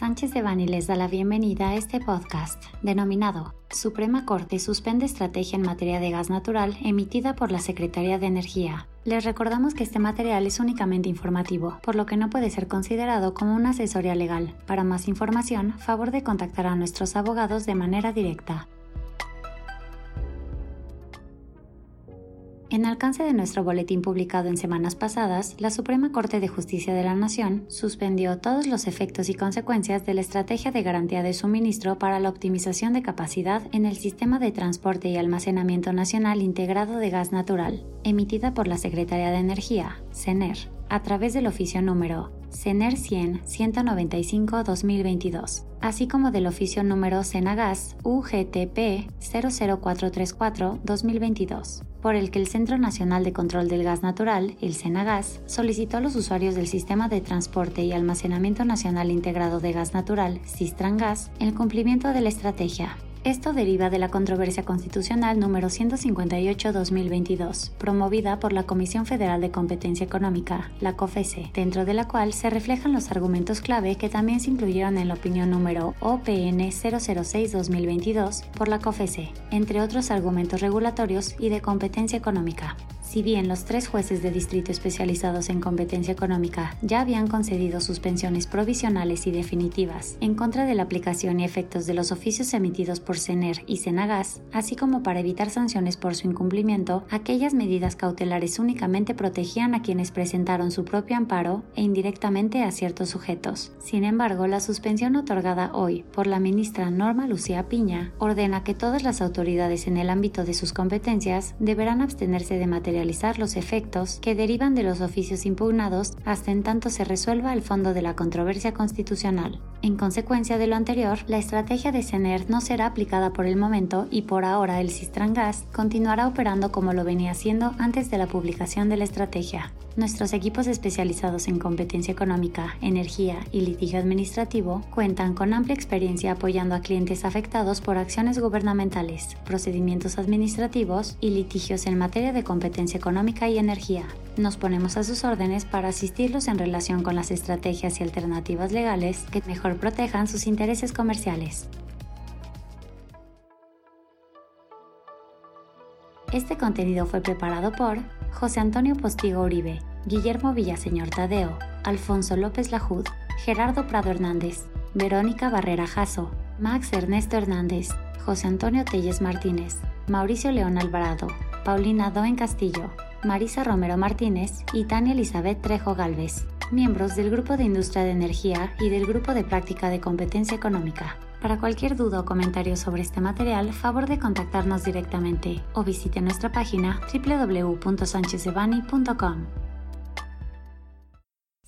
Sánchez de Bani les da la bienvenida a este podcast, denominado Suprema Corte suspende estrategia en materia de gas natural emitida por la Secretaría de Energía. Les recordamos que este material es únicamente informativo, por lo que no puede ser considerado como una asesoría legal. Para más información, favor de contactar a nuestros abogados de manera directa. En alcance de nuestro boletín publicado en semanas pasadas, la Suprema Corte de Justicia de la Nación suspendió todos los efectos y consecuencias de la Estrategia de Garantía de Suministro para la Optimización de Capacidad en el Sistema de Transporte y Almacenamiento Nacional Integrado de Gas Natural, emitida por la Secretaría de Energía, CENER, a través del oficio número CENER 100 195 2022, así como del oficio número CENAGAS UGTP 00434 2022 por el que el Centro Nacional de Control del Gas Natural, el CENAGAS, solicitó a los usuarios del Sistema de Transporte y Almacenamiento Nacional Integrado de Gas Natural, SISTRANGAS, el cumplimiento de la estrategia esto deriva de la controversia constitucional número 158-2022, promovida por la Comisión Federal de Competencia Económica, la COFESE, dentro de la cual se reflejan los argumentos clave que también se incluyeron en la opinión número OPN 006-2022 por la COFESE, entre otros argumentos regulatorios y de competencia económica. Si bien los tres jueces de distrito especializados en competencia económica ya habían concedido suspensiones provisionales y definitivas en contra de la aplicación y efectos de los oficios emitidos por CENER y CENAGAS, así como para evitar sanciones por su incumplimiento, aquellas medidas cautelares únicamente protegían a quienes presentaron su propio amparo e indirectamente a ciertos sujetos. Sin embargo, la suspensión otorgada hoy por la ministra Norma Lucía Piña ordena que todas las autoridades en el ámbito de sus competencias deberán abstenerse de material los efectos que derivan de los oficios impugnados hasta en tanto se resuelva el fondo de la controversia constitucional. En consecuencia de lo anterior, la estrategia de CENER no será aplicada por el momento y por ahora el Gas continuará operando como lo venía haciendo antes de la publicación de la estrategia. Nuestros equipos especializados en competencia económica, energía y litigio administrativo cuentan con amplia experiencia apoyando a clientes afectados por acciones gubernamentales, procedimientos administrativos y litigios en materia de competencia económica y energía. Nos ponemos a sus órdenes para asistirlos en relación con las estrategias y alternativas legales que mejor protejan sus intereses comerciales. Este contenido fue preparado por José Antonio Postigo Uribe, Guillermo Villaseñor Tadeo, Alfonso López Lajud, Gerardo Prado Hernández, Verónica Barrera Jasso, Max Ernesto Hernández, José Antonio Telles Martínez, Mauricio León Alvarado, Paulina Doen Castillo, Marisa Romero Martínez y Tania Elizabeth Trejo Galvez, miembros del Grupo de Industria de Energía y del Grupo de Práctica de Competencia Económica. Para cualquier duda o comentario sobre este material, favor de contactarnos directamente o visite nuestra página www.sanchezdevani.com.